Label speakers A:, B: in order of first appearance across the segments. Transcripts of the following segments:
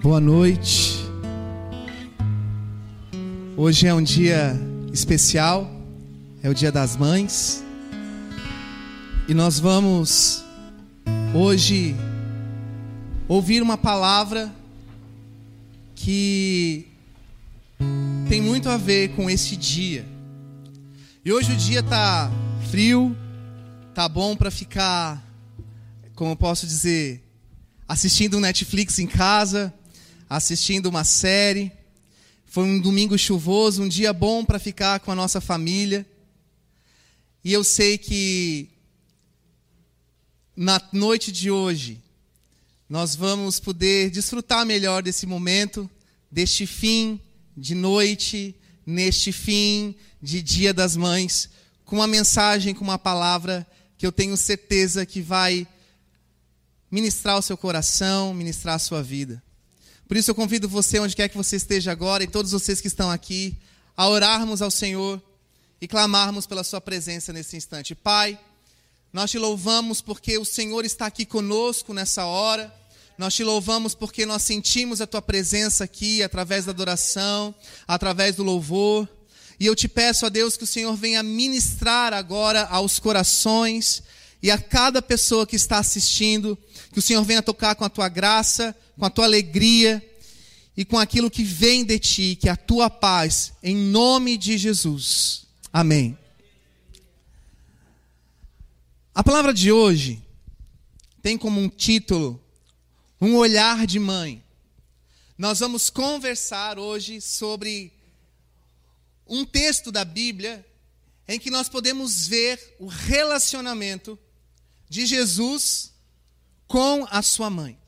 A: Boa noite. Hoje é um dia especial, é o Dia das Mães. E nós vamos hoje ouvir uma palavra que tem muito a ver com esse dia. E hoje o dia tá frio, tá bom para ficar, como eu posso dizer, assistindo um Netflix em casa, assistindo uma série. Foi um domingo chuvoso, um dia bom para ficar com a nossa família. E eu sei que na noite de hoje nós vamos poder desfrutar melhor desse momento, deste fim de noite, neste fim de Dia das Mães, com uma mensagem, com uma palavra que eu tenho certeza que vai ministrar o seu coração, ministrar a sua vida. Por isso eu convido você, onde quer que você esteja agora, e todos vocês que estão aqui, a orarmos ao Senhor e clamarmos pela Sua presença nesse instante. Pai, nós te louvamos porque o Senhor está aqui conosco nessa hora. Nós te louvamos porque nós sentimos a tua presença aqui através da adoração, através do louvor. E eu te peço a Deus que o Senhor venha ministrar agora aos corações e a cada pessoa que está assistindo, que o Senhor venha tocar com a tua graça, com a tua alegria e com aquilo que vem de ti, que é a tua paz, em nome de Jesus. Amém. A palavra de hoje tem como um título Um olhar de mãe. Nós vamos conversar hoje sobre um texto da Bíblia em que nós podemos ver o relacionamento de Jesus com a sua mãe.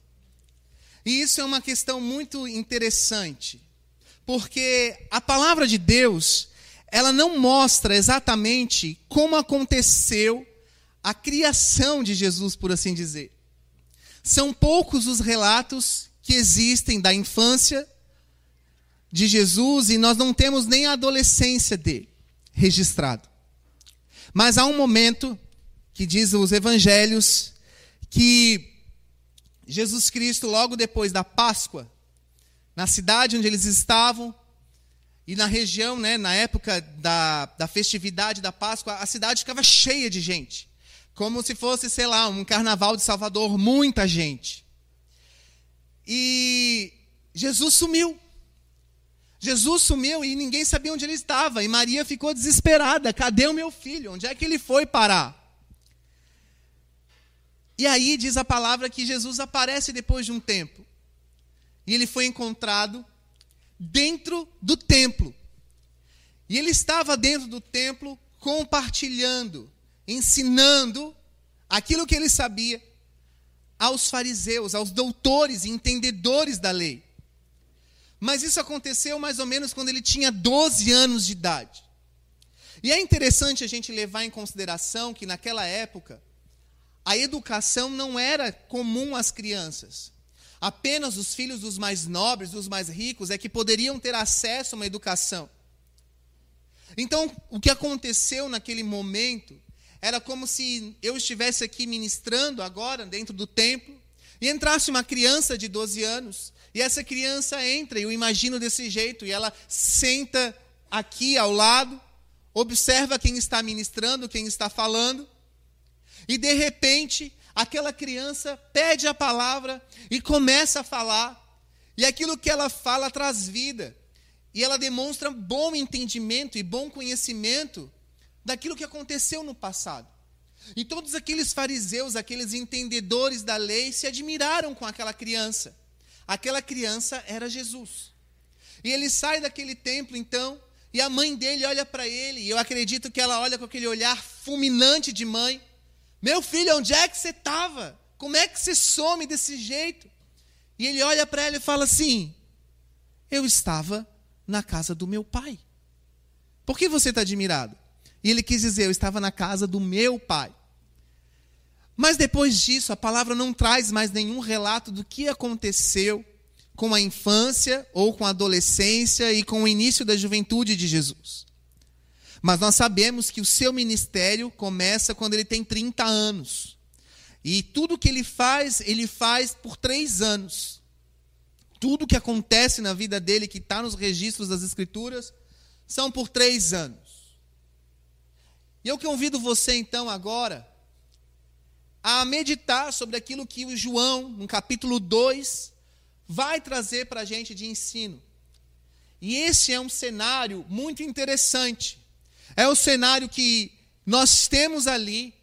A: E isso é uma questão muito interessante, porque a palavra de Deus, ela não mostra exatamente como aconteceu a criação de Jesus, por assim dizer. São poucos os relatos que existem da infância de Jesus e nós não temos nem a adolescência dele registrado. Mas há um momento que diz os evangelhos que Jesus Cristo, logo depois da Páscoa, na cidade onde eles estavam, e na região, né, na época da, da festividade da Páscoa, a cidade ficava cheia de gente. Como se fosse, sei lá, um carnaval de Salvador, muita gente. E Jesus sumiu. Jesus sumiu e ninguém sabia onde ele estava. E Maria ficou desesperada: cadê o meu filho? Onde é que ele foi parar? E aí diz a palavra que Jesus aparece depois de um tempo. E ele foi encontrado dentro do templo. E ele estava dentro do templo compartilhando, ensinando aquilo que ele sabia aos fariseus, aos doutores e entendedores da lei. Mas isso aconteceu mais ou menos quando ele tinha 12 anos de idade. E é interessante a gente levar em consideração que naquela época a educação não era comum às crianças. Apenas os filhos dos mais nobres, dos mais ricos, é que poderiam ter acesso a uma educação. Então, o que aconteceu naquele momento era como se eu estivesse aqui ministrando agora, dentro do templo, e entrasse uma criança de 12 anos, e essa criança entra, e eu imagino desse jeito, e ela senta aqui ao lado, observa quem está ministrando, quem está falando, e de repente, aquela criança pede a palavra e começa a falar. E aquilo que ela fala traz vida. E ela demonstra bom entendimento e bom conhecimento daquilo que aconteceu no passado. E todos aqueles fariseus, aqueles entendedores da lei, se admiraram com aquela criança. Aquela criança era Jesus. E ele sai daquele templo, então, e a mãe dele olha para ele, e eu acredito que ela olha com aquele olhar fulminante de mãe, meu filho, onde é que você estava? Como é que você some desse jeito? E ele olha para ela e fala assim: Eu estava na casa do meu pai. Por que você está admirado? E ele quis dizer: Eu estava na casa do meu pai. Mas depois disso, a palavra não traz mais nenhum relato do que aconteceu com a infância ou com a adolescência e com o início da juventude de Jesus. Mas nós sabemos que o seu ministério começa quando ele tem 30 anos. E tudo que ele faz, ele faz por três anos. tudo que acontece na vida dele, que está nos registros das Escrituras, são por três anos. E eu convido você, então, agora, a meditar sobre aquilo que o João, no capítulo 2, vai trazer para a gente de ensino. E esse é um cenário muito interessante. É o cenário que nós temos ali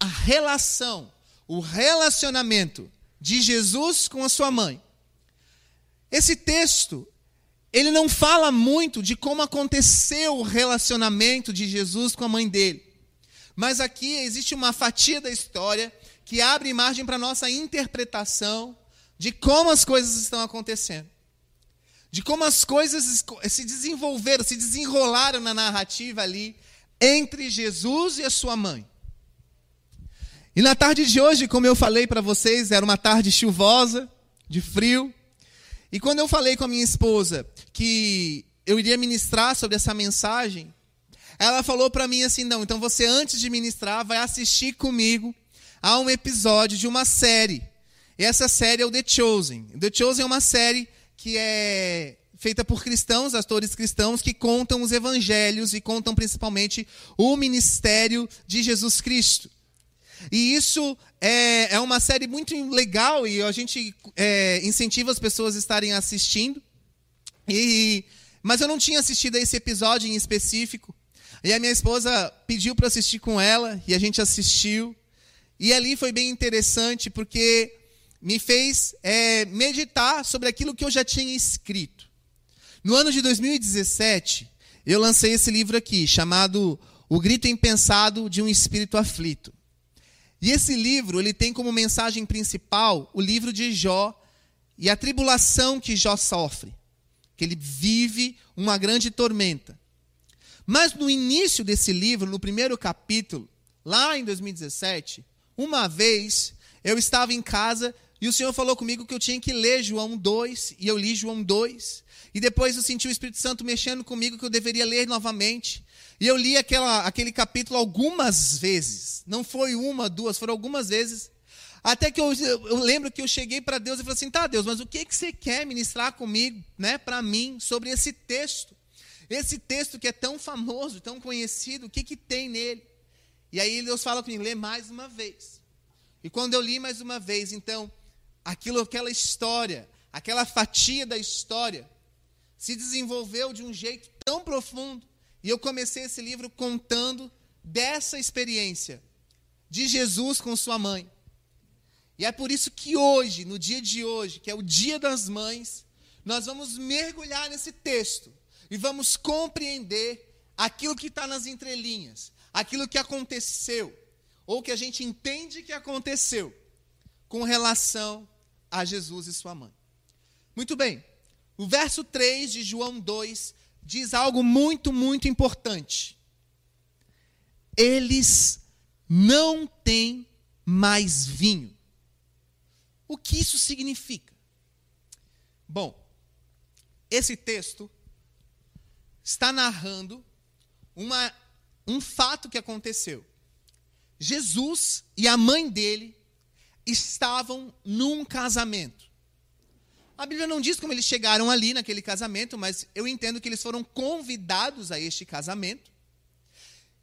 A: a relação, o relacionamento de Jesus com a sua mãe. Esse texto, ele não fala muito de como aconteceu o relacionamento de Jesus com a mãe dele. Mas aqui existe uma fatia da história que abre margem para nossa interpretação de como as coisas estão acontecendo. De como as coisas se desenvolveram, se desenrolaram na narrativa ali entre Jesus e a sua mãe. E na tarde de hoje, como eu falei para vocês, era uma tarde chuvosa, de frio. E quando eu falei com a minha esposa que eu iria ministrar sobre essa mensagem, ela falou para mim assim: não, então você antes de ministrar vai assistir comigo a um episódio de uma série. E essa série é o The Chosen. The Chosen é uma série que é feita por cristãos, atores cristãos, que contam os evangelhos e contam principalmente o ministério de Jesus Cristo. E isso é, é uma série muito legal e a gente é, incentiva as pessoas a estarem assistindo. E, mas eu não tinha assistido a esse episódio em específico. E a minha esposa pediu para assistir com ela e a gente assistiu. E ali foi bem interessante porque me fez é, meditar sobre aquilo que eu já tinha escrito. No ano de 2017, eu lancei esse livro aqui, chamado O Grito Impensado de um Espírito Aflito. E esse livro, ele tem como mensagem principal o livro de Jó e a tribulação que Jó sofre, que ele vive uma grande tormenta. Mas no início desse livro, no primeiro capítulo, lá em 2017, uma vez eu estava em casa e o Senhor falou comigo que eu tinha que ler João 2, e eu li João 2. E depois eu senti o Espírito Santo mexendo comigo que eu deveria ler novamente. E eu li aquela, aquele capítulo algumas vezes. Não foi uma, duas, foram algumas vezes. Até que eu, eu lembro que eu cheguei para Deus e falei assim: tá, Deus, mas o que, que você quer ministrar comigo, né, para mim, sobre esse texto? Esse texto que é tão famoso, tão conhecido, o que, que tem nele? E aí Deus fala comigo, lê mais uma vez. E quando eu li mais uma vez, então, aquilo, aquela história, aquela fatia da história, se desenvolveu de um jeito tão profundo. E eu comecei esse livro contando dessa experiência de Jesus com sua mãe. E é por isso que hoje, no dia de hoje, que é o Dia das Mães, nós vamos mergulhar nesse texto e vamos compreender aquilo que está nas entrelinhas, aquilo que aconteceu, ou que a gente entende que aconteceu, com relação a Jesus e sua mãe. Muito bem, o verso 3 de João 2 diz algo muito, muito importante. Eles não têm mais vinho. O que isso significa? Bom, esse texto está narrando uma, um fato que aconteceu. Jesus e a mãe dele estavam num casamento. A Bíblia não diz como eles chegaram ali naquele casamento, mas eu entendo que eles foram convidados a este casamento.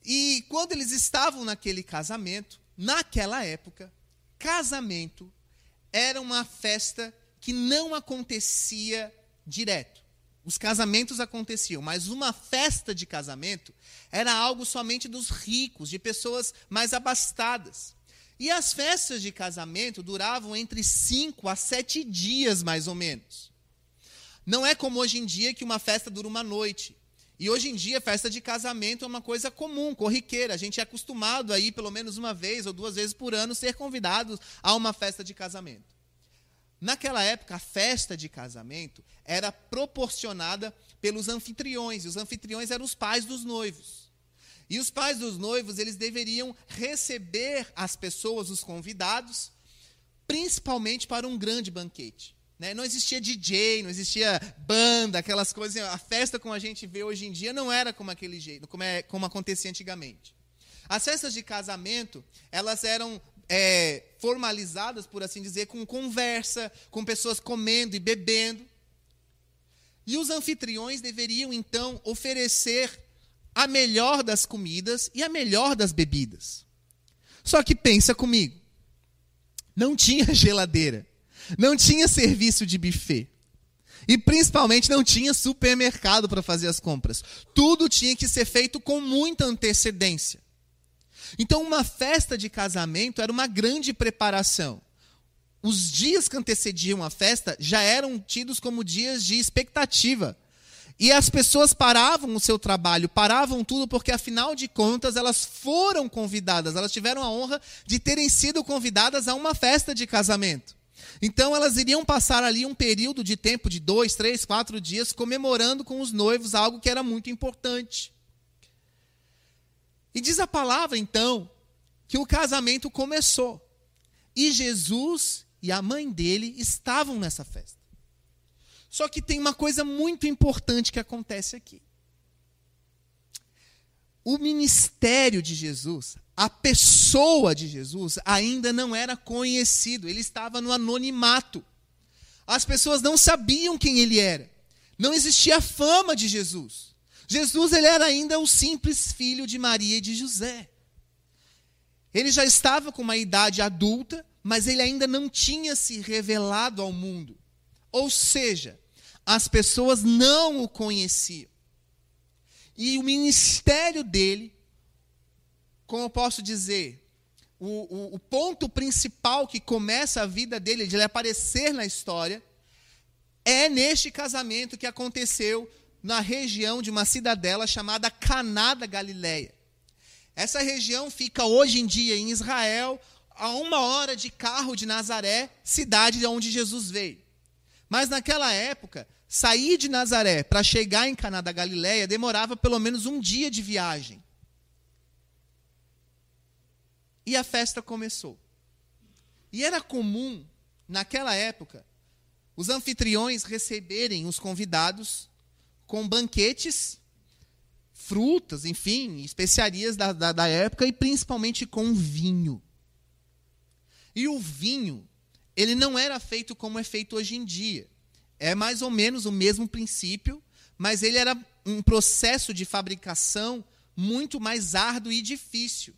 A: E quando eles estavam naquele casamento, naquela época, casamento era uma festa que não acontecia direto. Os casamentos aconteciam, mas uma festa de casamento era algo somente dos ricos, de pessoas mais abastadas. E as festas de casamento duravam entre cinco a sete dias, mais ou menos. Não é como hoje em dia que uma festa dura uma noite. E hoje em dia, festa de casamento é uma coisa comum, corriqueira. A gente é acostumado a ir pelo menos uma vez ou duas vezes por ano ser convidado a uma festa de casamento. Naquela época, a festa de casamento era proporcionada pelos anfitriões, e os anfitriões eram os pais dos noivos. E os pais dos noivos, eles deveriam receber as pessoas, os convidados, principalmente para um grande banquete. Né? Não existia DJ, não existia banda, aquelas coisas. A festa como a gente vê hoje em dia não era como aquele jeito, como, é, como acontecia antigamente. As festas de casamento, elas eram é, formalizadas, por assim dizer, com conversa, com pessoas comendo e bebendo. E os anfitriões deveriam então oferecer a melhor das comidas e a melhor das bebidas. Só que pensa comigo, não tinha geladeira, não tinha serviço de buffet. E principalmente não tinha supermercado para fazer as compras. Tudo tinha que ser feito com muita antecedência. Então, uma festa de casamento era uma grande preparação. Os dias que antecediam a festa já eram tidos como dias de expectativa. E as pessoas paravam o seu trabalho, paravam tudo, porque afinal de contas elas foram convidadas, elas tiveram a honra de terem sido convidadas a uma festa de casamento. Então elas iriam passar ali um período de tempo de dois, três, quatro dias comemorando com os noivos algo que era muito importante. E diz a palavra, então, que o casamento começou. E Jesus e a mãe dele estavam nessa festa. Só que tem uma coisa muito importante que acontece aqui. O ministério de Jesus, a pessoa de Jesus, ainda não era conhecido, ele estava no anonimato. As pessoas não sabiam quem ele era. Não existia fama de Jesus. Jesus ele era ainda o simples filho de Maria e de José. Ele já estava com uma idade adulta, mas ele ainda não tinha se revelado ao mundo. Ou seja, as pessoas não o conheciam. E o ministério dele, como eu posso dizer, o, o, o, ponto principal que começa a vida dele, de ele aparecer na história, é neste casamento que aconteceu na região de uma cidadela chamada Caná da Galileia. Essa região fica hoje em dia em Israel, a uma hora de carro de Nazaré, cidade de onde Jesus veio. Mas naquela época, sair de Nazaré para chegar em Caná da Galileia demorava pelo menos um dia de viagem. E a festa começou. E era comum, naquela época, os anfitriões receberem os convidados com banquetes, frutas, enfim, especiarias da, da, da época e principalmente com vinho. E o vinho, ele não era feito como é feito hoje em dia. É mais ou menos o mesmo princípio, mas ele era um processo de fabricação muito mais árduo e difícil.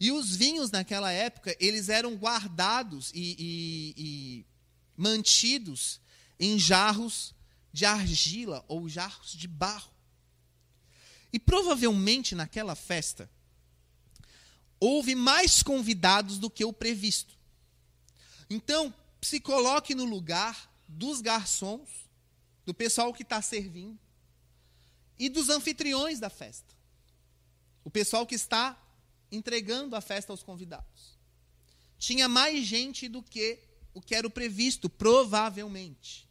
A: E os vinhos naquela época, eles eram guardados e, e, e mantidos em jarros de argila ou jarros de barro. E provavelmente naquela festa houve mais convidados do que o previsto. Então, se coloque no lugar dos garçons, do pessoal que está servindo e dos anfitriões da festa. O pessoal que está entregando a festa aos convidados. Tinha mais gente do que o que era o previsto, provavelmente.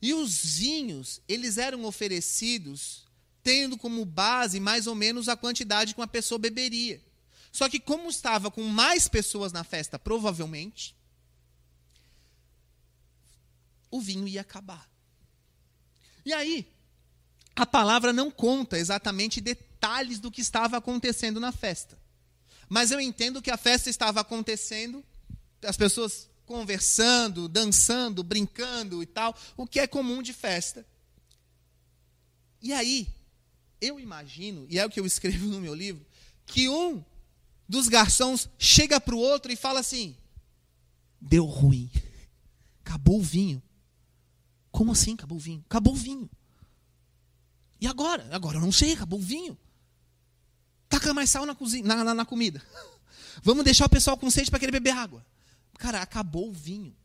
A: E os vinhos, eles eram oferecidos tendo como base mais ou menos a quantidade que uma pessoa beberia. Só que como estava com mais pessoas na festa, provavelmente, o vinho ia acabar. E aí, a palavra não conta exatamente detalhes do que estava acontecendo na festa. Mas eu entendo que a festa estava acontecendo, as pessoas conversando, dançando, brincando e tal, o que é comum de festa. E aí, eu imagino, e é o que eu escrevo no meu livro, que um dos garçons chega para o outro e fala assim: deu ruim, acabou o vinho. Como assim acabou o vinho? Acabou o vinho. E agora? Agora eu não sei, acabou o vinho. Taca mais sal na, cozinha, na, na, na comida. Vamos deixar o pessoal com sede para querer beber água. Cara, acabou o vinho.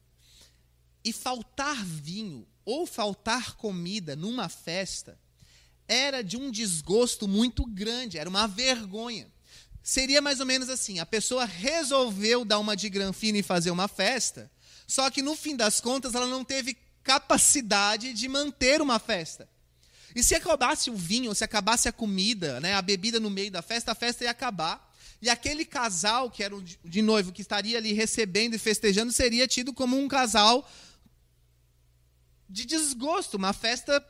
A: E faltar vinho ou faltar comida numa festa era de um desgosto muito grande, era uma vergonha. Seria mais ou menos assim: a pessoa resolveu dar uma de granfina e fazer uma festa, só que no fim das contas ela não teve capacidade de manter uma festa. E se acabasse o vinho, se acabasse a comida, né, a bebida no meio da festa, a festa ia acabar. E aquele casal, que era de noivo, que estaria ali recebendo e festejando, seria tido como um casal de desgosto, uma festa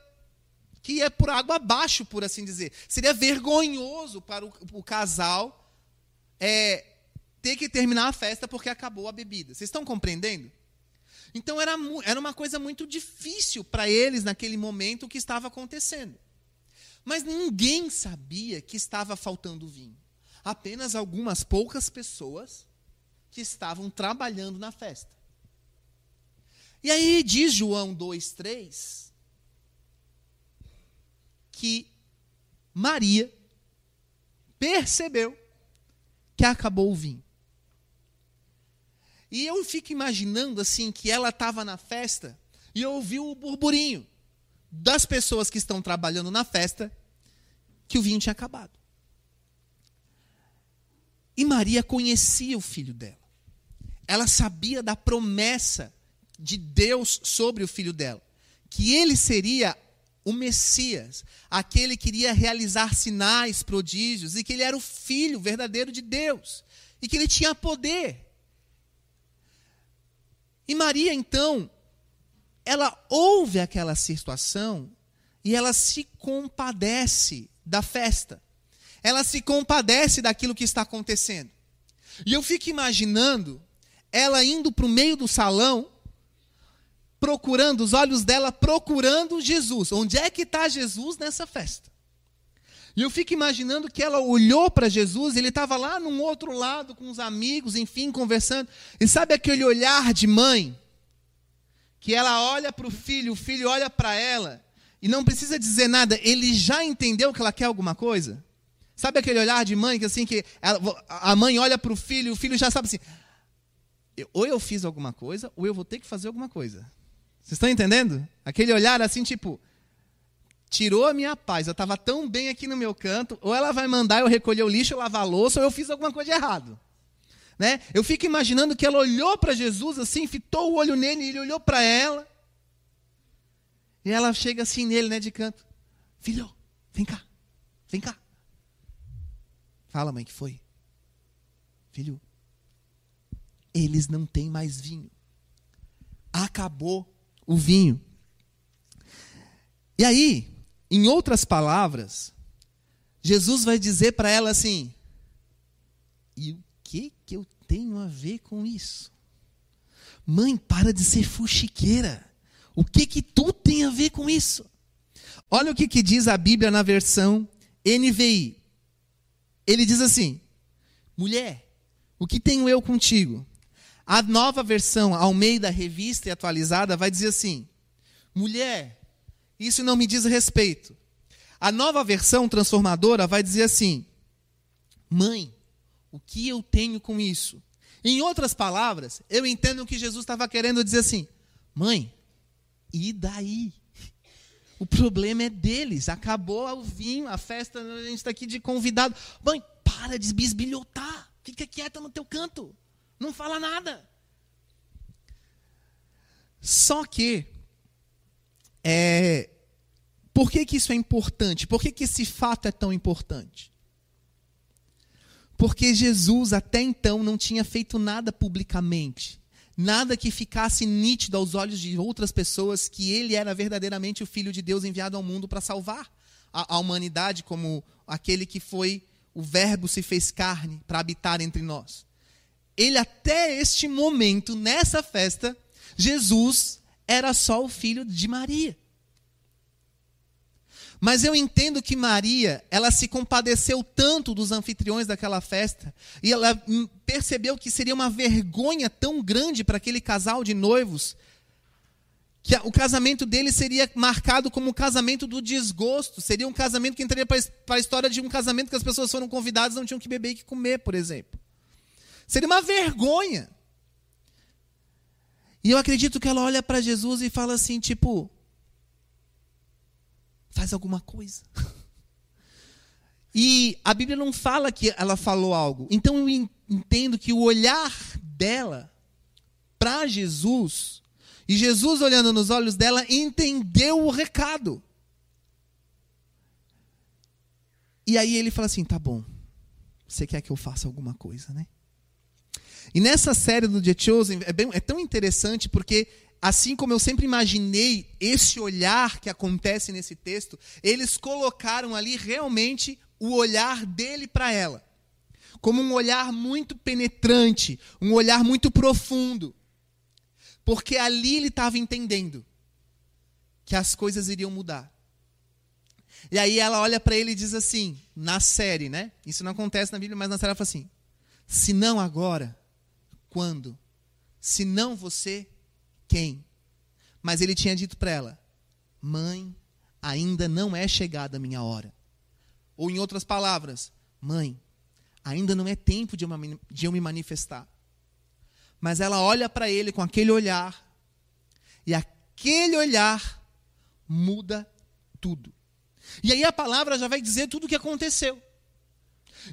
A: que ia por água abaixo, por assim dizer. Seria vergonhoso para o, o casal é, ter que terminar a festa porque acabou a bebida. Vocês estão compreendendo? Então era, era uma coisa muito difícil para eles naquele momento o que estava acontecendo. Mas ninguém sabia que estava faltando vinho. Apenas algumas poucas pessoas que estavam trabalhando na festa. E aí diz João 2,3 que Maria percebeu que acabou o vinho. E eu fico imaginando assim que ela estava na festa e ouviu o burburinho das pessoas que estão trabalhando na festa que o vinho tinha acabado. E Maria conhecia o filho dela. Ela sabia da promessa de Deus sobre o filho dela, que ele seria o Messias, aquele que iria realizar sinais, prodígios, e que ele era o filho verdadeiro de Deus, e que ele tinha poder. E Maria, então, ela ouve aquela situação e ela se compadece da festa. Ela se compadece daquilo que está acontecendo. E eu fico imaginando ela indo para o meio do salão procurando, os olhos dela procurando Jesus. Onde é que está Jesus nessa festa? E eu fico imaginando que ela olhou para Jesus, ele estava lá num outro lado com os amigos, enfim, conversando. E sabe aquele olhar de mãe? Que ela olha para o filho, o filho olha para ela, e não precisa dizer nada, ele já entendeu que ela quer alguma coisa? Sabe aquele olhar de mãe que assim que ela, a mãe olha para o filho, o filho já sabe assim, ou eu fiz alguma coisa, ou eu vou ter que fazer alguma coisa. Vocês estão entendendo? Aquele olhar assim, tipo, tirou a minha paz, eu estava tão bem aqui no meu canto, ou ela vai mandar eu recolher o lixo, lavar a louça, ou eu fiz alguma coisa de errado. Né? Eu fico imaginando que ela olhou para Jesus assim, fitou o olho nele, e ele olhou para ela. E ela chega assim nele, né, de canto. Filho, vem cá, vem cá. Fala, mãe, que foi? Filho, eles não têm mais vinho. Acabou o vinho. E aí, em outras palavras, Jesus vai dizer para ela assim: e o que que eu tenho a ver com isso? Mãe, para de ser fuxiqueira. O que que tu tem a ver com isso? Olha o que, que diz a Bíblia na versão NVI. Ele diz assim: mulher, o que tenho eu contigo? A nova versão, ao meio da revista e atualizada, vai dizer assim: mulher, isso não me diz respeito. A nova versão transformadora vai dizer assim: mãe, o que eu tenho com isso? Em outras palavras, eu entendo que Jesus estava querendo dizer assim: mãe, e daí? O problema é deles. Acabou o vinho, a festa, a gente está aqui de convidado. Mãe, para de bisbilhotar. Fica quieta no teu canto. Não fala nada. Só que, é, por que, que isso é importante? Por que, que esse fato é tão importante? Porque Jesus até então não tinha feito nada publicamente, nada que ficasse nítido aos olhos de outras pessoas que ele era verdadeiramente o Filho de Deus enviado ao mundo para salvar a, a humanidade, como aquele que foi o Verbo se fez carne para habitar entre nós ele até este momento, nessa festa, Jesus era só o filho de Maria. Mas eu entendo que Maria, ela se compadeceu tanto dos anfitriões daquela festa, e ela percebeu que seria uma vergonha tão grande para aquele casal de noivos, que o casamento dele seria marcado como o casamento do desgosto, seria um casamento que entraria para a história de um casamento que as pessoas foram convidadas e não tinham que beber e que comer, por exemplo. Seria uma vergonha. E eu acredito que ela olha para Jesus e fala assim, tipo, faz alguma coisa. E a Bíblia não fala que ela falou algo. Então eu entendo que o olhar dela para Jesus, e Jesus olhando nos olhos dela, entendeu o recado. E aí ele fala assim: tá bom, você quer que eu faça alguma coisa, né? E nessa série do The Chosen é, bem, é tão interessante porque assim como eu sempre imaginei esse olhar que acontece nesse texto, eles colocaram ali realmente o olhar dele para ela. como um olhar muito penetrante, um olhar muito profundo. Porque ali ele estava entendendo que as coisas iriam mudar. E aí ela olha para ele e diz assim, na série, né? Isso não acontece na Bíblia, mas na série ela fala assim: se não agora, quando? Se não você, quem? Mas ele tinha dito para ela: Mãe, ainda não é chegada a minha hora. Ou em outras palavras, Mãe, ainda não é tempo de eu me manifestar. Mas ela olha para ele com aquele olhar, e aquele olhar muda tudo. E aí a palavra já vai dizer tudo o que aconteceu.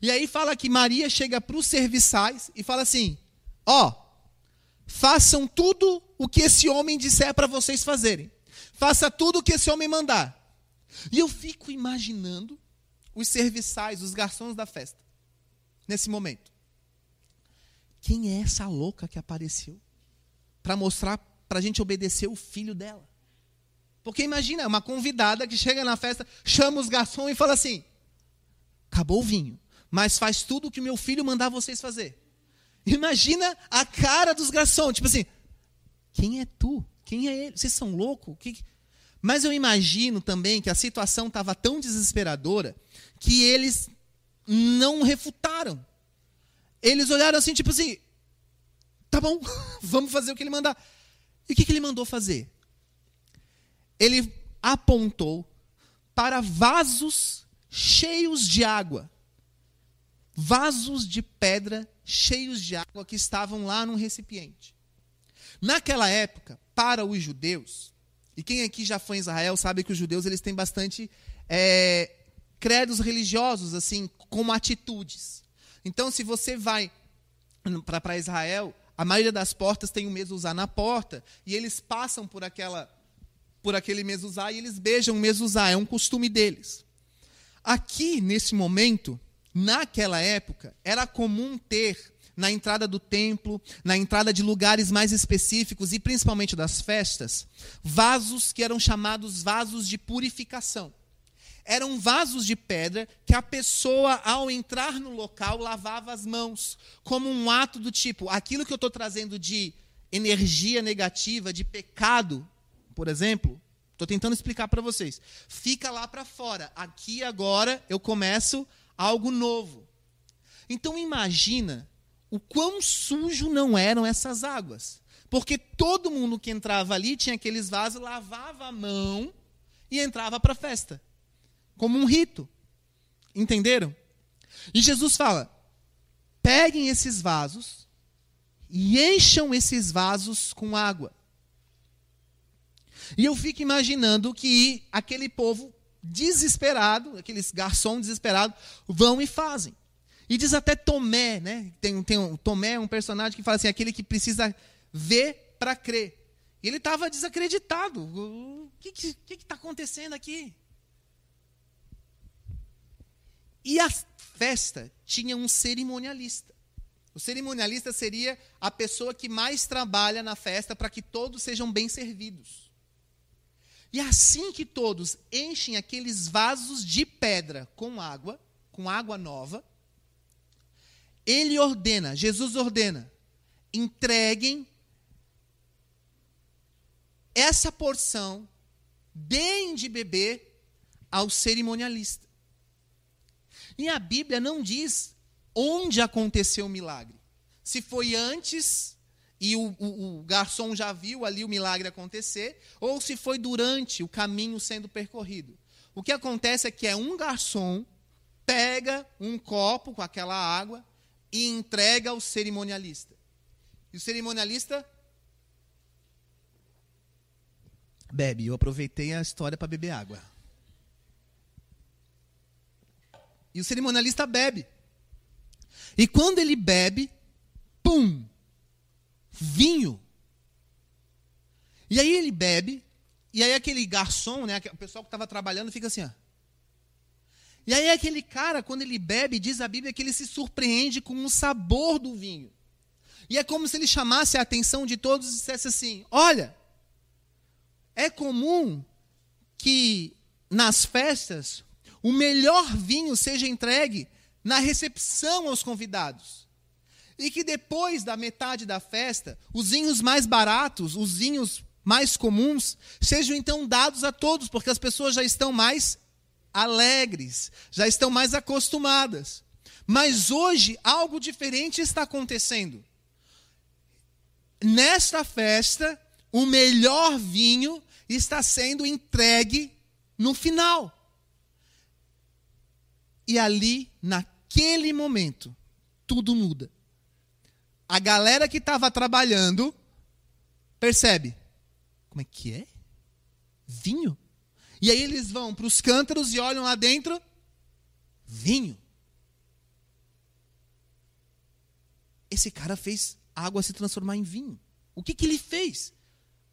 A: E aí fala que Maria chega para os serviçais e fala assim: Ó, oh, façam tudo o que esse homem disser para vocês fazerem. Faça tudo o que esse homem mandar. E eu fico imaginando os serviçais, os garçons da festa, nesse momento. Quem é essa louca que apareceu para mostrar para a gente obedecer o filho dela? Porque imagina, uma convidada que chega na festa, chama os garçons e fala assim: acabou o vinho mas faz tudo o que meu filho mandar vocês fazer. Imagina a cara dos garçons, tipo assim, quem é tu? Quem é ele? Vocês são loucos? Que... Mas eu imagino também que a situação estava tão desesperadora que eles não refutaram. Eles olharam assim, tipo assim, tá bom, vamos fazer o que ele mandar. E o que, que ele mandou fazer? Ele apontou para vasos cheios de água vasos de pedra cheios de água que estavam lá num recipiente. Naquela época, para os judeus, e quem aqui já foi em Israel sabe que os judeus eles têm bastante é, credos religiosos, assim, como atitudes. Então, se você vai para Israel, a maioria das portas tem um mezuzá na porta, e eles passam por aquela por aquele mezuzá e eles beijam o mezuzá, é um costume deles. Aqui, nesse momento, Naquela época, era comum ter na entrada do templo, na entrada de lugares mais específicos e principalmente das festas, vasos que eram chamados vasos de purificação. Eram vasos de pedra que a pessoa, ao entrar no local, lavava as mãos, como um ato do tipo: aquilo que eu estou trazendo de energia negativa, de pecado, por exemplo, estou tentando explicar para vocês, fica lá para fora. Aqui agora eu começo algo novo. Então imagina o quão sujo não eram essas águas. Porque todo mundo que entrava ali tinha aqueles vasos, lavava a mão e entrava para a festa. Como um rito. Entenderam? E Jesus fala: peguem esses vasos e encham esses vasos com água. E eu fico imaginando que aquele povo desesperado, aqueles garçons desesperados, vão e fazem. E diz até Tomé, né? Tem, tem um, Tomé é um personagem que fala assim, aquele que precisa ver para crer. E ele estava desacreditado. O que está acontecendo aqui? E a festa tinha um cerimonialista. O cerimonialista seria a pessoa que mais trabalha na festa para que todos sejam bem servidos. E assim que todos enchem aqueles vasos de pedra com água, com água nova, ele ordena, Jesus ordena, entreguem essa porção, deem de beber ao cerimonialista. E a Bíblia não diz onde aconteceu o milagre. Se foi antes e o, o, o, garçom já viu ali o milagre acontecer, ou se foi durante o caminho sendo percorrido. O que acontece é que é um garçom pega um copo com aquela água e entrega ao cerimonialista. E o cerimonialista bebe. Eu aproveitei a história para beber água. E o cerimonialista bebe. E quando ele bebe, pum! vinho. E aí ele bebe, e aí aquele garçom, né, o pessoal que estava trabalhando, fica assim, ó. E aí aquele cara, quando ele bebe, diz a Bíblia que ele se surpreende com o sabor do vinho. E é como se ele chamasse a atenção de todos e dissesse assim: Olha, é comum que nas festas o melhor vinho seja entregue na recepção aos convidados. E que depois da metade da festa, os vinhos mais baratos, os vinhos mais comuns, sejam então dados a todos, porque as pessoas já estão mais alegres, já estão mais acostumadas. Mas hoje algo diferente está acontecendo. Nesta festa, o melhor vinho está sendo entregue no final. E ali, naquele momento, tudo muda. A galera que estava trabalhando percebe: como é que é? Vinho? E aí eles vão para os cântaros e olham lá dentro: vinho. Esse cara fez água se transformar em vinho. O que, que ele fez?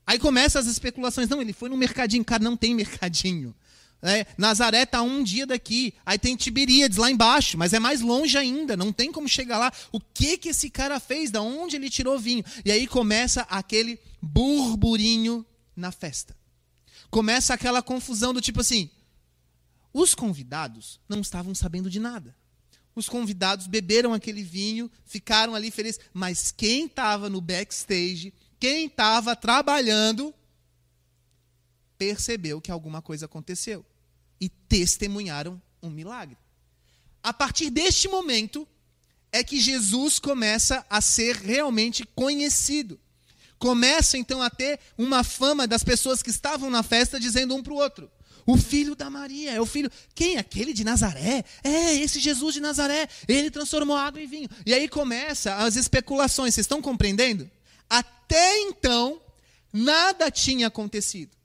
A: Aí começam as especulações. Não, ele foi no mercadinho. Cara, não tem mercadinho. É, Nazaré está um dia daqui. Aí tem Tiberíades lá embaixo, mas é mais longe ainda. Não tem como chegar lá. O que que esse cara fez? Da onde ele tirou vinho? E aí começa aquele burburinho na festa. Começa aquela confusão do tipo assim: os convidados não estavam sabendo de nada. Os convidados beberam aquele vinho, ficaram ali felizes, mas quem estava no backstage quem estava trabalhando percebeu que alguma coisa aconteceu e testemunharam um milagre. A partir deste momento é que Jesus começa a ser realmente conhecido. Começa então a ter uma fama das pessoas que estavam na festa dizendo um para o outro: o filho da Maria, é o filho. Quem? Aquele de Nazaré? É, esse Jesus de Nazaré. Ele transformou água em vinho. E aí começa as especulações. Vocês estão compreendendo? Até então, nada tinha acontecido.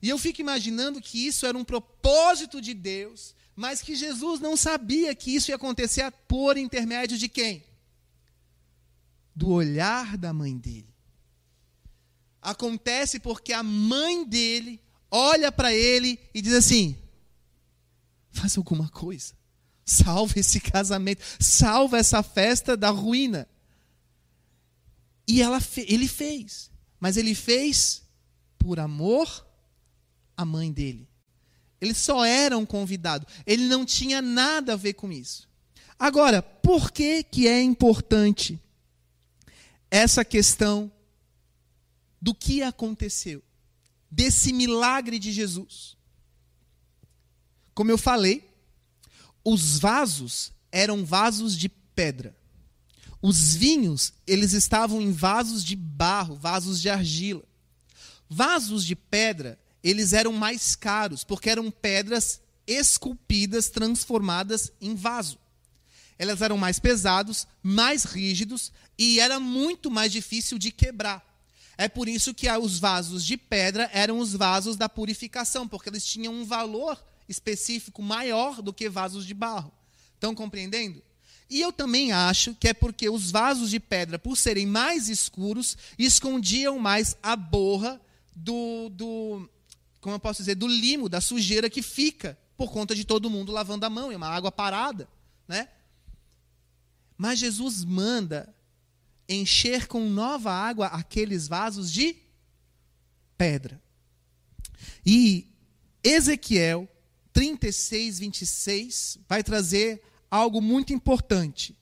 A: E eu fico imaginando que isso era um propósito de Deus, mas que Jesus não sabia que isso ia acontecer por intermédio de quem? Do olhar da mãe dele. Acontece porque a mãe dele olha para ele e diz assim: faz alguma coisa, salva esse casamento, salva essa festa da ruína. E ela, ele fez. Mas ele fez por amor à mãe dele. Ele só era um convidado. Ele não tinha nada a ver com isso. Agora, por que, que é importante essa questão do que aconteceu? Desse milagre de Jesus. Como eu falei, os vasos eram vasos de pedra. Os vinhos, eles estavam em vasos de barro, vasos de argila. Vasos de pedra, eles eram mais caros, porque eram pedras esculpidas, transformadas em vaso. Elas eram mais pesados, mais rígidos e era muito mais difícil de quebrar. É por isso que os vasos de pedra eram os vasos da purificação, porque eles tinham um valor específico maior do que vasos de barro. Estão compreendendo? E eu também acho que é porque os vasos de pedra, por serem mais escuros, escondiam mais a borra do, do como eu posso dizer, do limo, da sujeira que fica por conta de todo mundo lavando a mão, é uma água parada, né? Mas Jesus manda encher com nova água aqueles vasos de pedra. E Ezequiel 36, 26 vai trazer algo muito importante,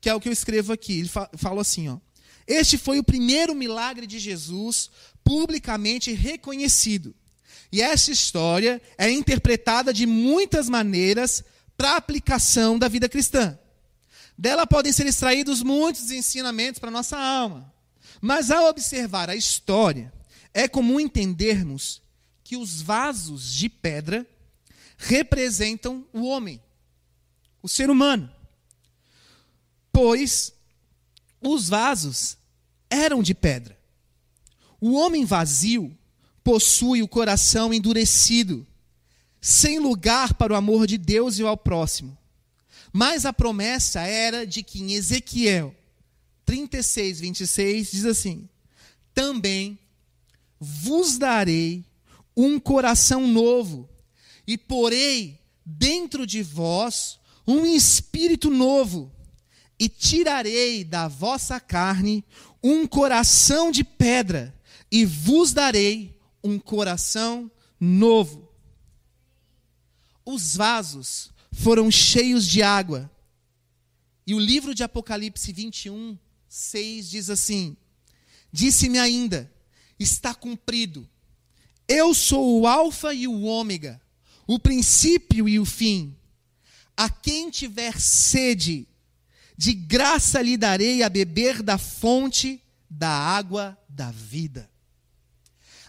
A: que é o que eu escrevo aqui. Ele fa falou assim: ó, Este foi o primeiro milagre de Jesus publicamente reconhecido. E essa história é interpretada de muitas maneiras para aplicação da vida cristã. Dela podem ser extraídos muitos ensinamentos para nossa alma. Mas ao observar a história, é comum entendermos que os vasos de pedra representam o homem o ser humano. Pois os vasos eram de pedra. O homem vazio possui o coração endurecido, sem lugar para o amor de Deus e ao próximo. Mas a promessa era de que em Ezequiel 36, 26 diz assim: Também vos darei um coração novo, e porei dentro de vós um espírito novo, e tirarei da vossa carne um coração de pedra, e vos darei um coração novo. Os vasos foram cheios de água, E o livro de Apocalipse 21, 6 diz assim: Disse-me ainda: Está cumprido. Eu sou o Alfa e o Ômega, o princípio e o fim. A quem tiver sede, de graça lhe darei a beber da fonte da água da vida.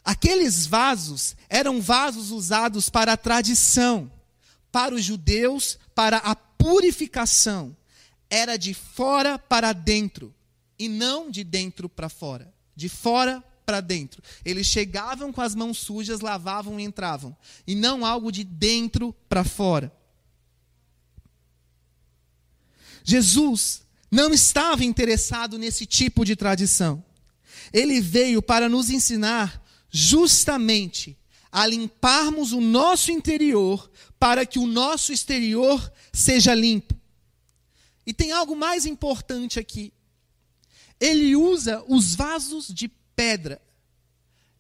A: Aqueles vasos eram vasos usados para a tradição, para os judeus, para a purificação. Era de fora para dentro e não de dentro para fora. De fora para dentro. Eles chegavam com as mãos sujas, lavavam e entravam. E não algo de dentro para fora. Jesus não estava interessado nesse tipo de tradição. Ele veio para nos ensinar justamente a limparmos o nosso interior para que o nosso exterior seja limpo. E tem algo mais importante aqui. Ele usa os vasos de pedra.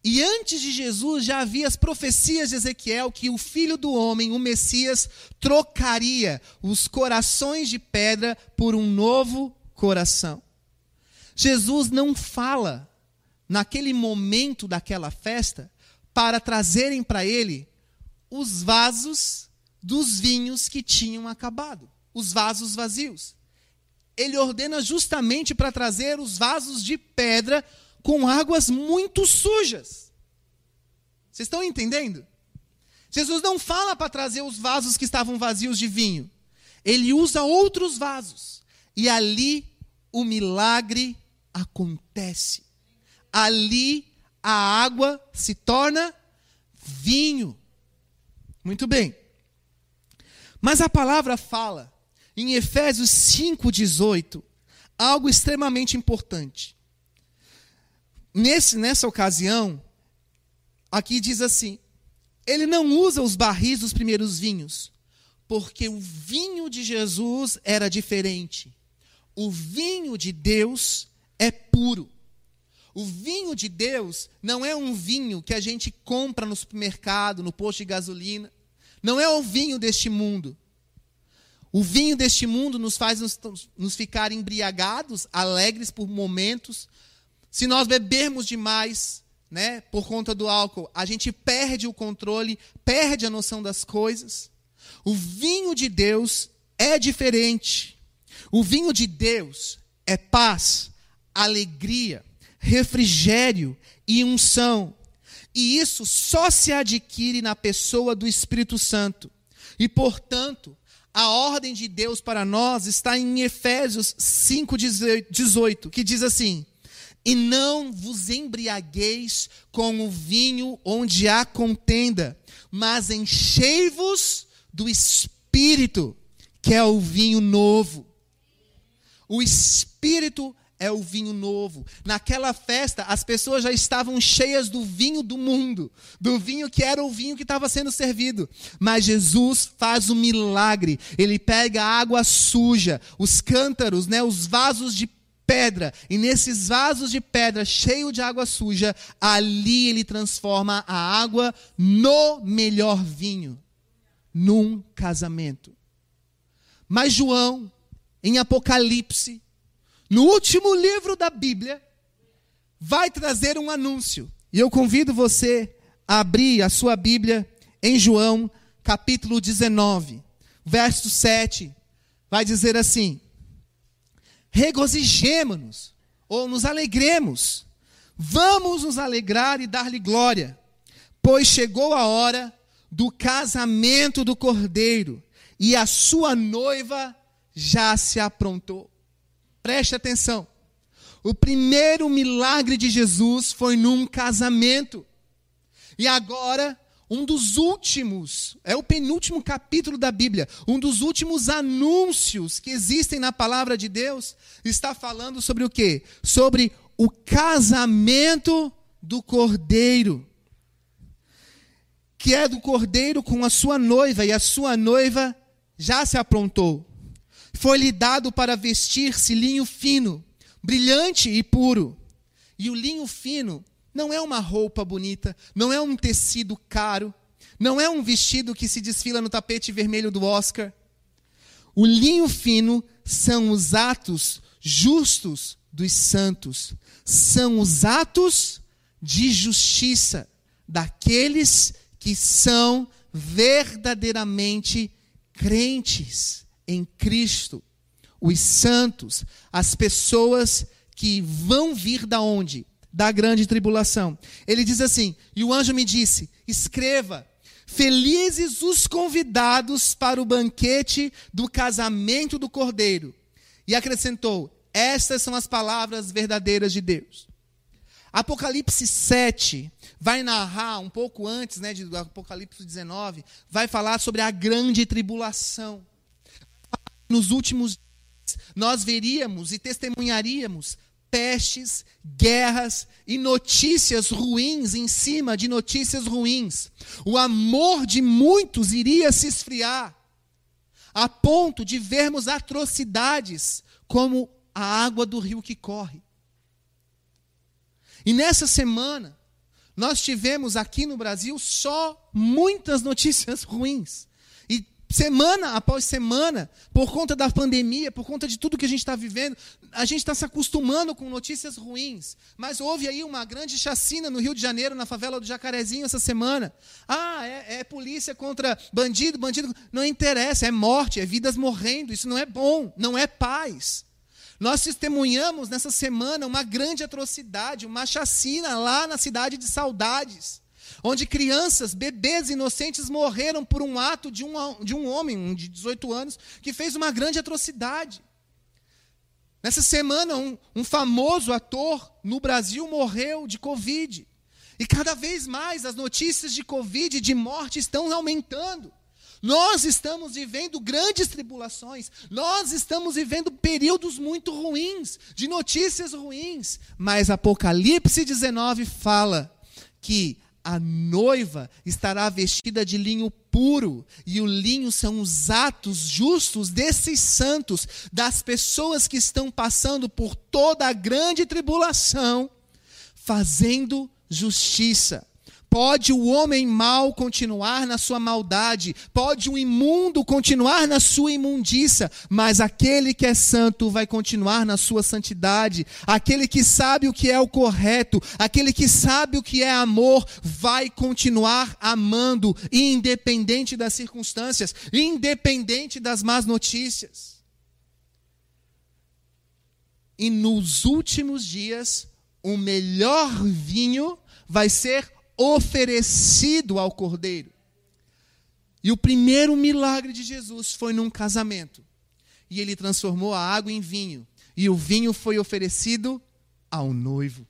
A: E antes de Jesus já havia as profecias de Ezequiel que o filho do homem, o Messias, trocaria os corações de pedra por um novo coração. Jesus não fala naquele momento daquela festa, para trazerem para ele os vasos dos vinhos que tinham acabado, os vasos vazios. Ele ordena justamente para trazer os vasos de pedra com águas muito sujas. Vocês estão entendendo? Jesus não fala para trazer os vasos que estavam vazios de vinho. Ele usa outros vasos. E ali o milagre acontece ali a água se torna vinho. Muito bem. Mas a palavra fala, em Efésios 5,18, algo extremamente importante. Nesse, nessa ocasião, aqui diz assim: ele não usa os barris dos primeiros vinhos, porque o vinho de Jesus era diferente. O vinho de Deus é puro. O vinho de Deus não é um vinho que a gente compra no supermercado, no posto de gasolina. Não é o vinho deste mundo. O vinho deste mundo nos faz nos, nos ficar embriagados, alegres por momentos. Se nós bebermos demais, né, por conta do álcool, a gente perde o controle, perde a noção das coisas. O vinho de Deus é diferente. O vinho de Deus é paz, alegria, refrigério e unção. E isso só se adquire na pessoa do Espírito Santo. E, portanto, a ordem de Deus para nós está em Efésios 5,18, que diz assim: E não vos embriagueis com o vinho onde há contenda, mas enchei-vos do Espírito, que é o vinho novo. O Espírito é o vinho novo. Naquela festa, as pessoas já estavam cheias do vinho do mundo, do vinho que era o vinho que estava sendo servido. Mas Jesus faz um milagre. Ele pega a água suja, os cântaros, né, os vasos de pedra, e nesses vasos de pedra cheio de água suja, ali ele transforma a água no melhor vinho, num casamento. Mas João, em Apocalipse, no último livro da Bíblia, vai trazer um anúncio. E eu convido você a abrir a sua Bíblia em João, capítulo 19, verso 7. Vai dizer assim: Regozijemo-nos, ou nos alegremos, vamos nos alegrar e dar-lhe glória, pois chegou a hora do casamento do cordeiro, e a sua noiva já se aprontou. Preste atenção. O primeiro milagre de Jesus foi num casamento. E agora, um dos últimos, é o penúltimo capítulo da Bíblia, um dos últimos anúncios que existem na palavra de Deus, está falando sobre o quê? Sobre o casamento do cordeiro. Que é do cordeiro com a sua noiva, e a sua noiva já se aprontou. Foi-lhe dado para vestir-se linho fino, brilhante e puro. E o linho fino não é uma roupa bonita, não é um tecido caro, não é um vestido que se desfila no tapete vermelho do Oscar. O linho fino são os atos justos dos santos, são os atos de justiça daqueles que são verdadeiramente crentes em Cristo. Os santos, as pessoas que vão vir da onde? Da grande tribulação. Ele diz assim: E o anjo me disse: Escreva, felizes os convidados para o banquete do casamento do cordeiro. E acrescentou: Estas são as palavras verdadeiras de Deus. Apocalipse 7 vai narrar, um pouco antes né, do Apocalipse 19, vai falar sobre a grande tribulação. Nos últimos dias, nós veríamos e testemunharíamos pestes, guerras e notícias ruins em cima de notícias ruins. O amor de muitos iria se esfriar, a ponto de vermos atrocidades como a água do rio que corre. E nessa semana, nós tivemos aqui no Brasil só muitas notícias ruins. Semana após semana, por conta da pandemia, por conta de tudo que a gente está vivendo, a gente está se acostumando com notícias ruins. Mas houve aí uma grande chacina no Rio de Janeiro, na favela do Jacarezinho, essa semana. Ah, é, é polícia contra bandido, bandido. Não interessa, é morte, é vidas morrendo. Isso não é bom, não é paz. Nós testemunhamos nessa semana uma grande atrocidade, uma chacina lá na cidade de Saudades, onde crianças, bebês inocentes morreram por um ato de um, de um homem, um de 18 anos, que fez uma grande atrocidade. Nessa semana, um, um famoso ator no Brasil morreu de Covid. E cada vez mais as notícias de Covid, de morte, estão aumentando. Nós estamos vivendo grandes tribulações, nós estamos vivendo períodos muito ruins, de notícias ruins, mas Apocalipse 19 fala que a noiva estará vestida de linho puro, e o linho são os atos justos desses santos, das pessoas que estão passando por toda a grande tribulação, fazendo justiça. Pode o homem mau continuar na sua maldade, pode o imundo continuar na sua imundícia, mas aquele que é santo vai continuar na sua santidade. Aquele que sabe o que é o correto, aquele que sabe o que é amor, vai continuar amando, independente das circunstâncias, independente das más notícias. E nos últimos dias, o melhor vinho vai ser oferecido ao cordeiro. E o primeiro milagre de Jesus foi num casamento. E ele transformou a água em vinho. E o vinho foi oferecido ao noivo.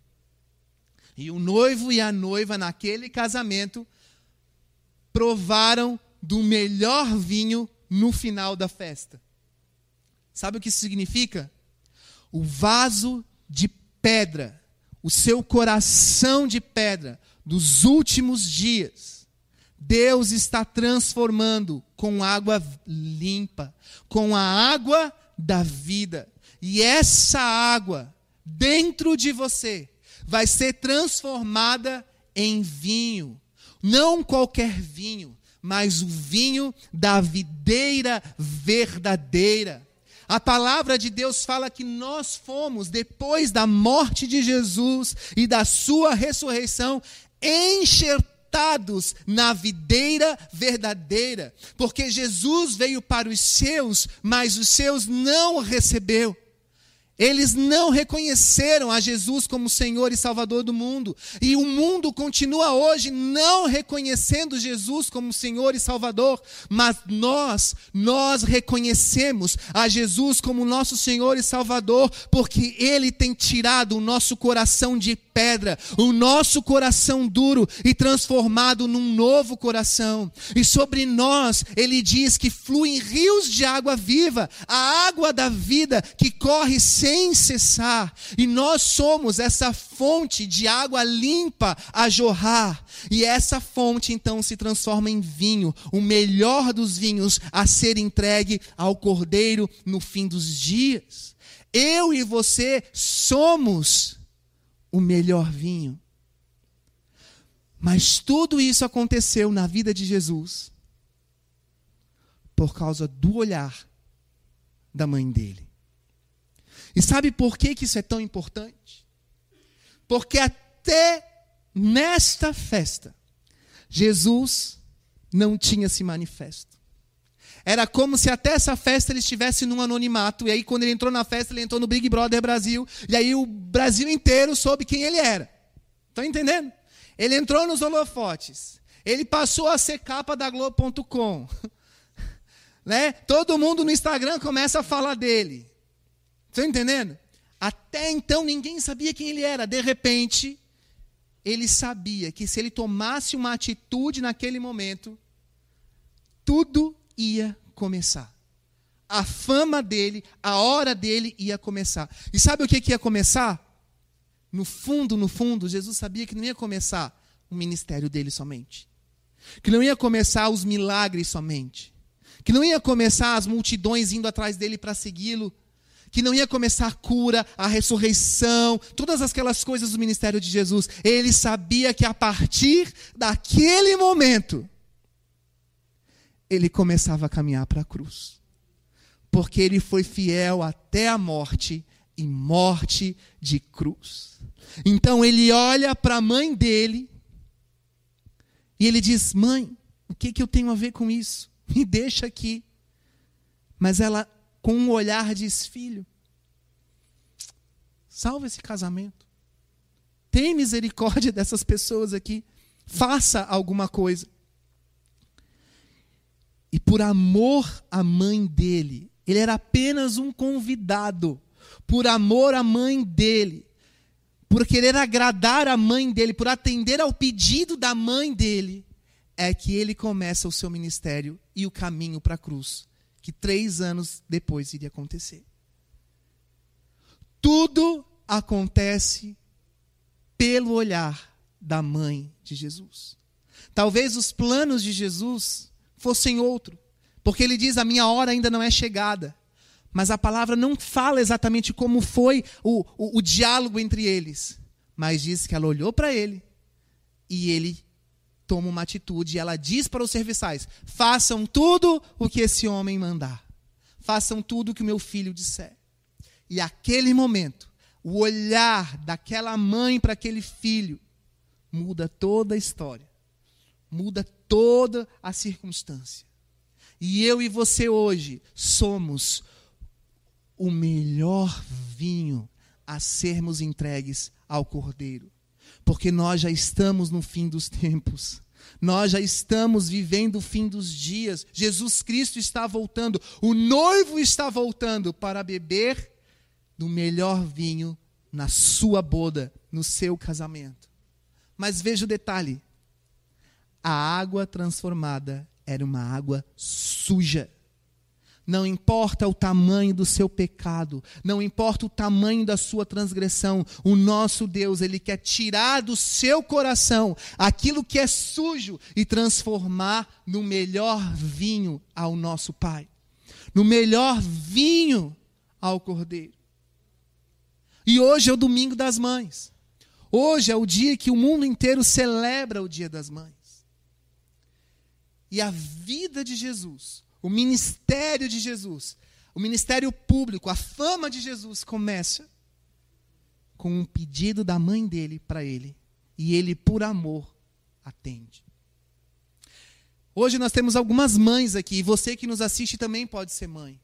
A: E o noivo e a noiva, naquele casamento, provaram do melhor vinho no final da festa. Sabe o que isso significa? O vaso de pedra, o seu coração de pedra, dos últimos dias, Deus está transformando com água limpa, com a água da vida. E essa água dentro de você vai ser transformada em vinho. Não qualquer vinho, mas o vinho da videira verdadeira. A palavra de Deus fala que nós fomos, depois da morte de Jesus e da sua ressurreição, enxertados na videira verdadeira, porque Jesus veio para os seus, mas os seus não recebeu. Eles não reconheceram a Jesus como Senhor e Salvador do mundo. E o mundo continua hoje não reconhecendo Jesus como Senhor e Salvador. Mas nós, nós reconhecemos a Jesus como nosso Senhor e Salvador, porque Ele tem tirado o nosso coração de pedra, o nosso coração duro e transformado num novo coração. E sobre nós, Ele diz que fluem rios de água viva, a água da vida que corre sempre sem cessar, e nós somos essa fonte de água limpa a jorrar, e essa fonte então se transforma em vinho, o melhor dos vinhos a ser entregue ao Cordeiro no fim dos dias. Eu e você somos o melhor vinho. Mas tudo isso aconteceu na vida de Jesus por causa do olhar da mãe dele. E sabe por que, que isso é tão importante? Porque até nesta festa, Jesus não tinha se manifesto. Era como se até essa festa ele estivesse num anonimato. E aí, quando ele entrou na festa, ele entrou no Big Brother Brasil. E aí, o Brasil inteiro soube quem ele era. Estão entendendo? Ele entrou nos holofotes. Ele passou a ser capa da Globo.com. né? Todo mundo no Instagram começa a falar dele. Estão entendendo? Até então ninguém sabia quem ele era. De repente, ele sabia que se ele tomasse uma atitude naquele momento, tudo ia começar. A fama dele, a hora dele ia começar. E sabe o que, que ia começar? No fundo, no fundo, Jesus sabia que não ia começar o ministério dele somente. Que não ia começar os milagres somente. Que não ia começar as multidões indo atrás dele para segui-lo que não ia começar a cura, a ressurreição, todas aquelas coisas do ministério de Jesus. Ele sabia que a partir daquele momento, ele começava a caminhar para a cruz. Porque ele foi fiel até a morte e morte de cruz. Então ele olha para a mãe dele e ele diz: Mãe, o que, que eu tenho a ver com isso? Me deixa aqui. Mas ela com um olhar diz: Filho, salva esse casamento. Tem misericórdia dessas pessoas aqui. Faça alguma coisa. E por amor à mãe dele, ele era apenas um convidado. Por amor à mãe dele, por querer agradar a mãe dele, por atender ao pedido da mãe dele, é que ele começa o seu ministério e o caminho para a cruz que três anos depois iria acontecer. Tudo acontece pelo olhar da mãe de Jesus. Talvez os planos de Jesus fossem outro, porque ele diz: A minha hora ainda não é chegada. Mas a palavra não fala exatamente como foi o, o, o diálogo entre eles, mas diz que ela olhou para ele e ele toma uma atitude e ela diz para os serviçais: façam tudo o que esse homem mandar. Façam tudo o que o meu filho disser. E aquele momento, o olhar daquela mãe para aquele filho muda toda a história, muda toda a circunstância. E eu e você hoje somos o melhor vinho a sermos entregues ao Cordeiro porque nós já estamos no fim dos tempos. Nós já estamos vivendo o fim dos dias. Jesus Cristo está voltando. O noivo está voltando para beber do melhor vinho na sua boda, no seu casamento. Mas veja o detalhe: a água transformada era uma água suja. Não importa o tamanho do seu pecado, não importa o tamanho da sua transgressão, o nosso Deus, Ele quer tirar do seu coração aquilo que é sujo e transformar no melhor vinho ao nosso Pai, no melhor vinho ao Cordeiro. E hoje é o domingo das mães. Hoje é o dia que o mundo inteiro celebra o Dia das Mães. E a vida de Jesus o ministério de Jesus, o ministério público, a fama de Jesus começa com um pedido da mãe dele para ele. E ele, por amor, atende. Hoje nós temos algumas mães aqui, e você que nos assiste também pode ser mãe.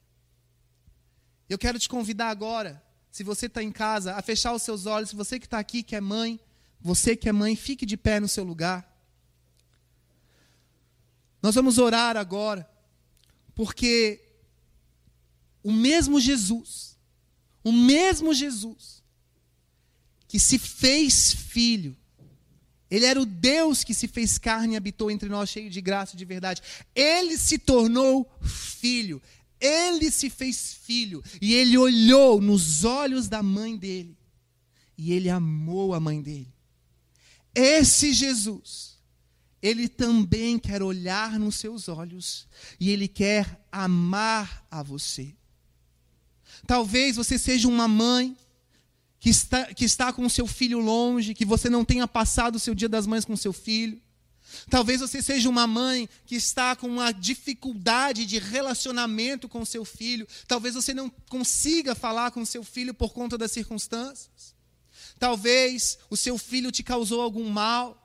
A: Eu quero te convidar agora, se você está em casa, a fechar os seus olhos. Se você que está aqui, que é mãe, você que é mãe, fique de pé no seu lugar. Nós vamos orar agora. Porque o mesmo Jesus, o mesmo Jesus, que se fez filho, ele era o Deus que se fez carne e habitou entre nós, cheio de graça e de verdade. Ele se tornou filho. Ele se fez filho. E ele olhou nos olhos da mãe dele. E ele amou a mãe dele. Esse Jesus ele também quer olhar nos seus olhos e ele quer amar a você. Talvez você seja uma mãe que está, que está com seu filho longe, que você não tenha passado o seu dia das mães com seu filho. Talvez você seja uma mãe que está com uma dificuldade de relacionamento com seu filho. Talvez você não consiga falar com seu filho por conta das circunstâncias. Talvez o seu filho te causou algum mal.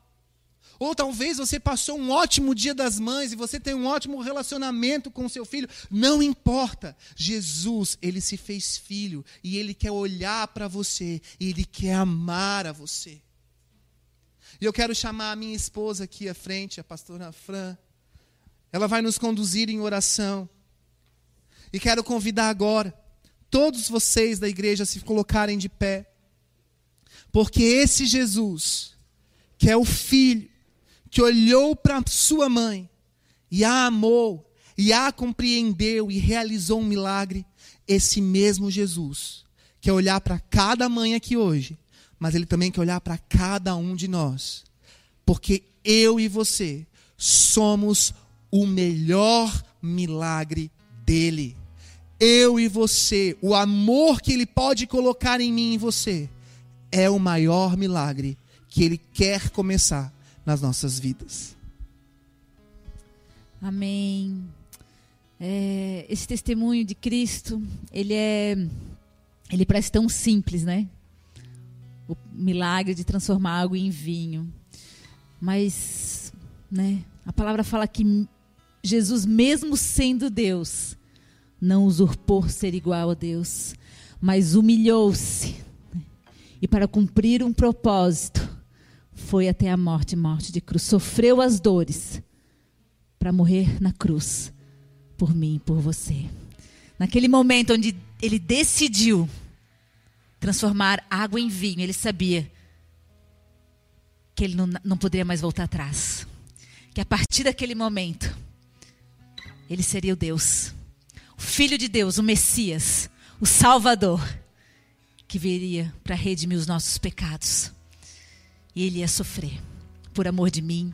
A: Ou talvez você passou um ótimo dia das mães e você tem um ótimo relacionamento com seu filho. Não importa. Jesus, ele se fez filho e ele quer olhar para você e ele quer amar a você. E eu quero chamar a minha esposa aqui à frente, a pastora Fran. Ela vai nos conduzir em oração. E quero convidar agora todos vocês da igreja a se colocarem de pé. Porque esse Jesus, que é o filho, que olhou para sua mãe e a amou, e a compreendeu e realizou um milagre, esse mesmo Jesus quer olhar para cada mãe aqui hoje mas Ele também quer olhar para cada um de nós. Porque eu e você somos o melhor milagre dele. Eu e você, o amor que Ele pode colocar em mim e em você, é o maior milagre que Ele quer começar nas nossas vidas.
B: Amém. É, esse testemunho de Cristo, ele é, ele parece tão simples, né? o milagre de transformar água em vinho. Mas, né, a palavra fala que Jesus, mesmo sendo Deus, não usurpou ser igual a Deus, mas humilhou-se. Né, e para cumprir um propósito, foi até a morte morte de cruz. Sofreu as dores para morrer na cruz por mim e por você. Naquele momento onde ele decidiu transformar água em vinho, ele sabia que ele não, não poderia mais voltar atrás. Que a partir daquele momento, ele seria o Deus, o Filho de Deus, o Messias, o Salvador, que viria para redimir os nossos pecados. E ele ia sofrer por amor de mim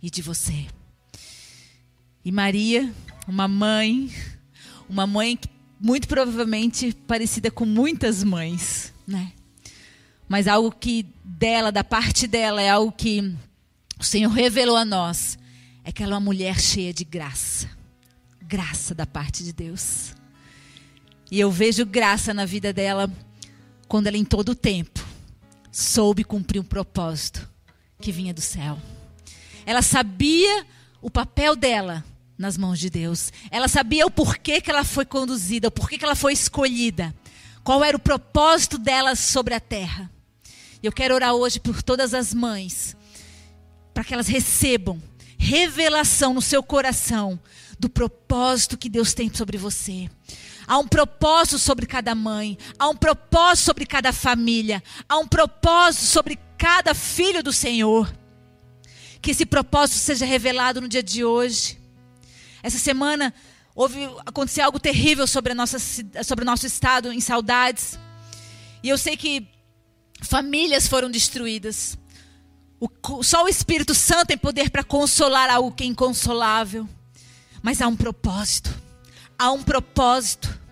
B: e de você. E Maria, uma mãe, uma mãe muito provavelmente parecida com muitas mães, né? Mas algo que dela, da parte dela, é algo que o Senhor revelou a nós, é que ela é uma mulher cheia de graça. Graça da parte de Deus. E eu vejo graça na vida dela quando ela em todo o tempo soube cumprir um propósito que vinha do céu. Ela sabia o papel dela nas mãos de Deus. Ela sabia o porquê que ela foi conduzida, o porquê que ela foi escolhida. Qual era o propósito dela sobre a terra. Eu quero orar hoje por todas as mães, para que elas recebam revelação no seu coração do propósito que Deus tem sobre você. Há um propósito sobre cada mãe, há um propósito sobre cada família, há um propósito sobre cada filho do Senhor. Que esse propósito seja revelado no dia de hoje. Essa semana houve aconteceu algo terrível sobre, a nossa, sobre o nosso estado em saudades. E eu sei que famílias foram destruídas. O, só o Espírito Santo tem poder para consolar algo que é inconsolável. Mas há um propósito. Há um propósito.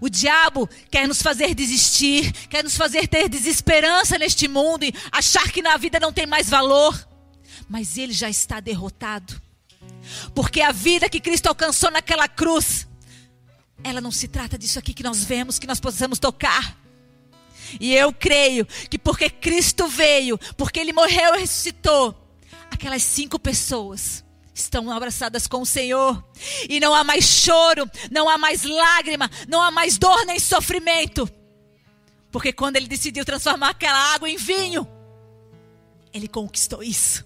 B: O diabo quer nos fazer desistir, quer nos fazer ter desesperança neste mundo e achar que na vida não tem mais valor. Mas ele já está derrotado. Porque a vida que Cristo alcançou naquela cruz, ela não se trata disso aqui que nós vemos, que nós possamos tocar. E eu creio que porque Cristo veio, porque Ele morreu e ressuscitou, aquelas cinco pessoas estão abraçadas com o Senhor. E não há mais choro, não há mais lágrima, não há mais dor nem sofrimento. Porque quando Ele decidiu transformar aquela água em vinho, Ele conquistou isso.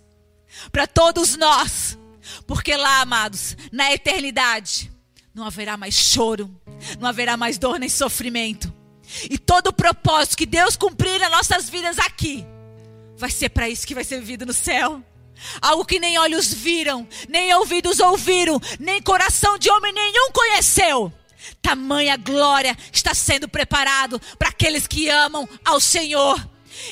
B: Para todos nós. Porque lá, amados, na eternidade, não haverá mais choro, não haverá mais dor nem sofrimento. E todo o propósito que Deus cumprir nas nossas vidas aqui, vai ser para isso que vai ser vivido no céu. Algo que nem olhos viram, nem ouvidos ouviram, nem coração de homem nenhum conheceu. Tamanha glória está sendo preparado para aqueles que amam ao Senhor.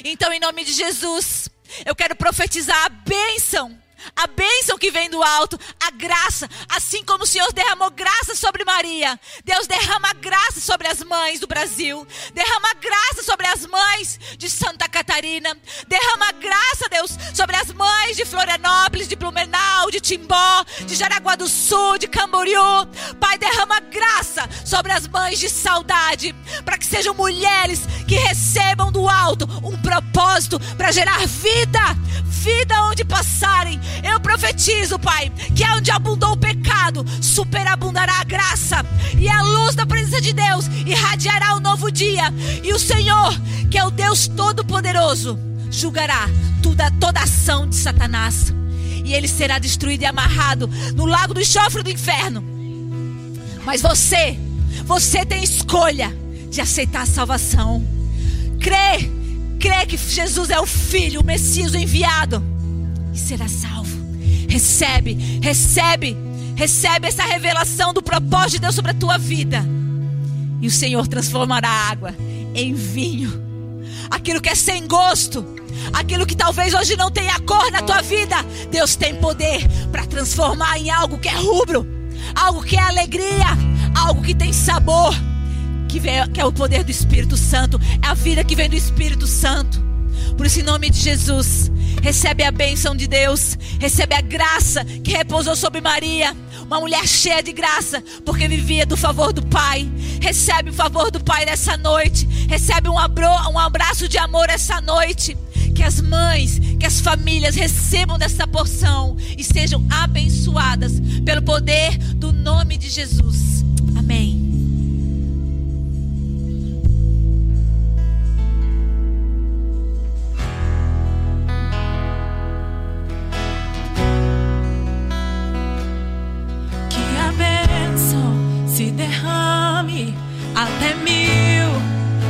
B: Então, em nome de Jesus, eu quero profetizar a bênção a bênção que vem do alto, a graça, assim como o Senhor derramou graça sobre Maria. Deus derrama graça sobre as mães do Brasil, derrama graça sobre as mães de Santa Catarina, derrama graça, Deus, sobre as mães de Florianópolis, de Blumenau, de Timbó, de Jaraguá do Sul, de Camboriú. Pai, derrama graça sobre as mães de saudade, para que sejam mulheres que recebam do alto um propósito para gerar vida, vida onde passarem. Eu profetizo, Pai, que é onde abundou o pecado, superabundará a graça, e a luz da presença de Deus irradiará o novo dia, e o Senhor, que é o Deus Todo-Poderoso, julgará toda, toda ação de Satanás, e ele será destruído e amarrado no lago do enxofre do inferno. Mas você, você tem escolha de aceitar a salvação. Crê, crê que Jesus é o Filho, o Messias, o enviado, e será salvo. Recebe, recebe, recebe essa revelação do propósito de Deus sobre a tua vida. E o Senhor transformará a água em vinho. Aquilo que é sem gosto, aquilo que talvez hoje não tenha cor na tua vida, Deus tem poder para transformar em algo que é rubro, algo que é alegria, algo que tem sabor que, vem, que é o poder do Espírito Santo, é a vida que vem do Espírito Santo. Por isso, em nome de Jesus, recebe a bênção de Deus, recebe a graça que repousou sobre Maria, uma mulher cheia de graça, porque vivia do favor do Pai. Recebe o favor do Pai nessa noite, recebe um, abraço de amor essa noite. Que as mães, que as famílias recebam dessa porção e sejam abençoadas pelo poder do nome de Jesus. Amém.
C: Até mil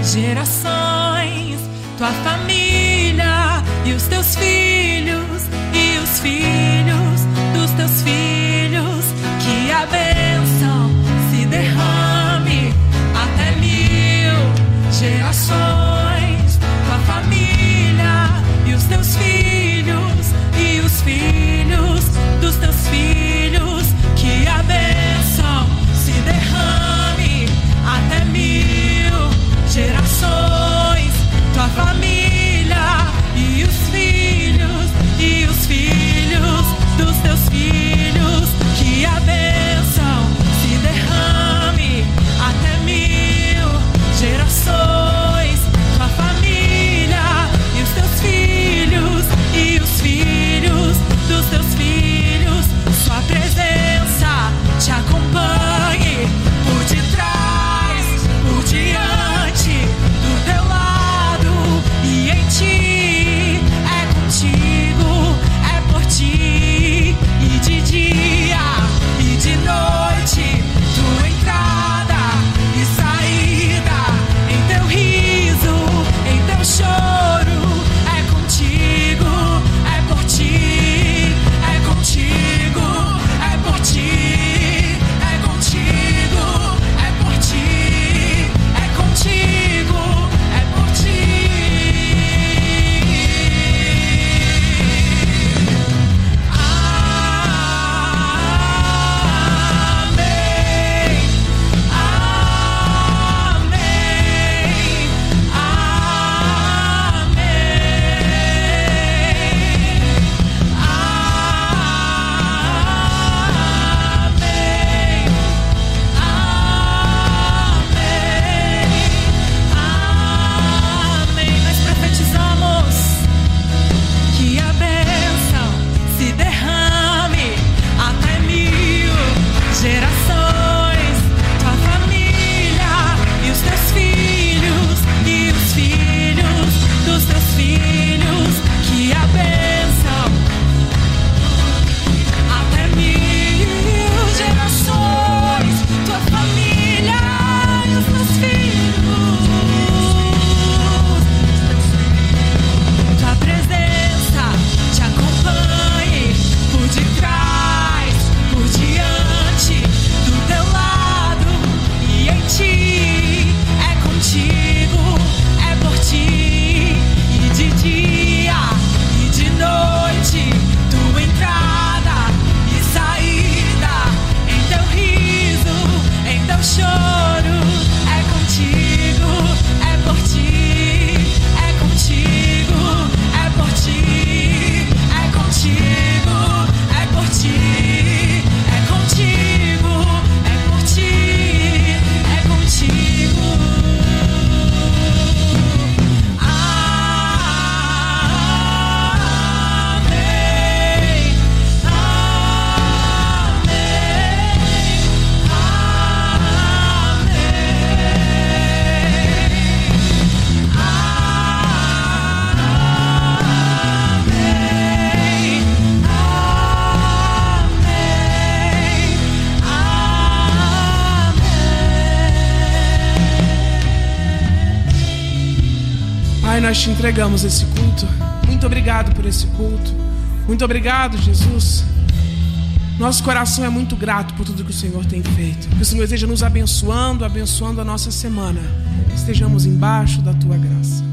C: gerações, tua família e os teus filhos e os filhos dos teus filhos, que a bênção se derrame. Até mil gerações, tua família e os teus filhos e os filhos dos teus
D: te entregamos esse culto. Muito obrigado por esse culto. Muito obrigado, Jesus. Nosso coração é muito grato por tudo que o Senhor tem feito. Que o Senhor esteja nos abençoando, abençoando a nossa semana. Estejamos embaixo da tua graça.